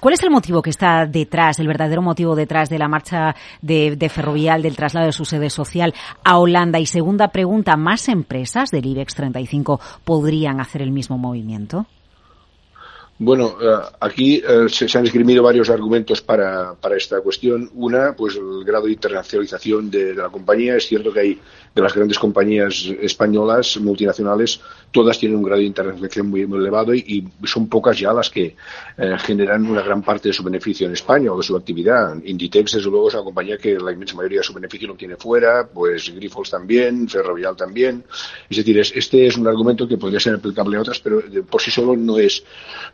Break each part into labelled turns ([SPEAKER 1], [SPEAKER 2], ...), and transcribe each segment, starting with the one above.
[SPEAKER 1] ¿Cuál es el motivo que está detrás, el verdadero motivo detrás de la marcha de, de, del traslado de su sede social a Holanda? Y segunda pregunta, ¿más empresas del IBEX 35 podrían hacer el mismo movimiento?
[SPEAKER 2] Bueno, eh, aquí eh, se, han esgrimido varios argumentos para, para, esta cuestión. Una, pues el grado de internacionalización de, la compañía. Es cierto que hay de las grandes compañías españolas, multinacionales, todas tienen un grado de internacionalización muy, muy elevado y, y, son pocas ya las que eh, generan una gran parte de su beneficio en España o de su actividad. Inditex, desde luego, es una compañía que la inmensa mayoría de su beneficio lo tiene fuera, pues Grifols también, Ferrovial también. Es decir, es, este es un argumento que podría ser aplicable a otras, pero por sí solo no es,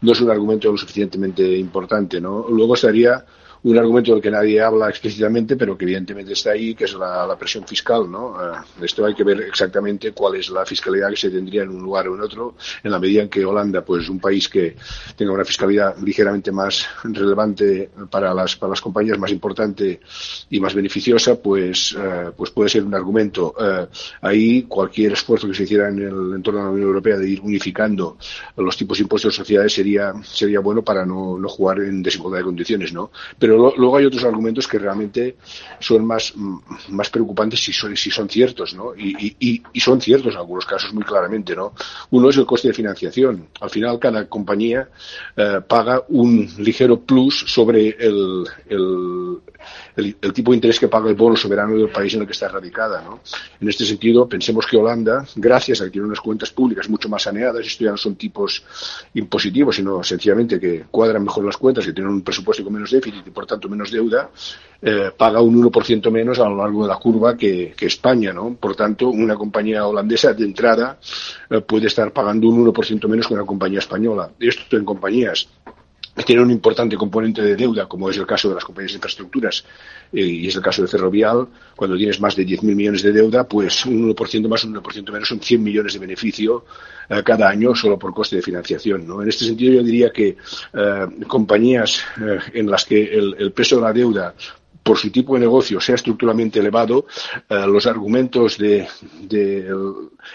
[SPEAKER 2] no es un argumento lo suficientemente importante, ¿no? Luego estaría un argumento del que nadie habla explícitamente, pero que evidentemente está ahí, que es la, presión fiscal, ¿no? Uh, esto hay que ver exactamente cuál es la fiscalidad que se tendría en un lugar o en otro, en la medida en que Holanda, pues un país que tenga una fiscalidad ligeramente más relevante para las, para las compañías, más importante y más beneficiosa, pues, uh, pues puede ser un argumento. Uh, ahí cualquier esfuerzo que se hiciera en el entorno de la Unión Europea de ir unificando los tipos de impuestos de sociedades sería, sería bueno para no, no jugar en desigualdad de condiciones, ¿no? Pero pero luego hay otros argumentos que realmente son más, más preocupantes si son, si son ciertos, ¿no? Y, y, y, son ciertos en algunos casos muy claramente, ¿no? Uno es el coste de financiación. Al final, cada compañía eh, paga un ligero plus sobre el, el, tipo de interés que paga el bono soberano del país en el que está radicada, ¿no? En este sentido, pensemos que Holanda, gracias a que tiene unas cuentas públicas mucho más saneadas, esto ya no son tipos impositivos, sino sencillamente que cuadran mejor las cuentas, que tienen un presupuesto con menos déficit tanto menos deuda, eh, paga un 1% menos a lo largo de la curva que, que, España, ¿no? Por tanto, una compañía holandesa de entrada eh, puede estar pagando un 1% menos que una compañía española. Esto en compañías tiene un importante componente de deuda, como es el caso de las compañías de infraestructuras eh, y es el caso de Ferrovial, cuando tienes más de 10.000 millones de deuda, pues un 1% más, un 1% menos son 100 millones de beneficio eh, cada año solo por coste de financiación. En este sentido, yo diría que eh, compañías en las que el peso de la deuda por su tipo de negocio sea estructuralmente elevado, eh, los argumentos de, de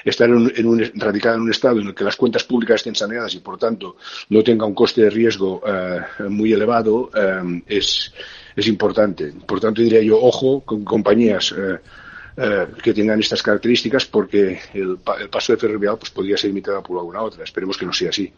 [SPEAKER 2] estar en, en un, radicado en un estado en el que las cuentas públicas estén saneadas y, por tanto, no tenga un coste de riesgo eh, muy elevado eh, es, importante. Por tanto, diría yo, ojo con compañías que tengan estas características porque el, el paso de ferrovial pues, podría ser imitado por alguna otra. Esperemos que no sea así.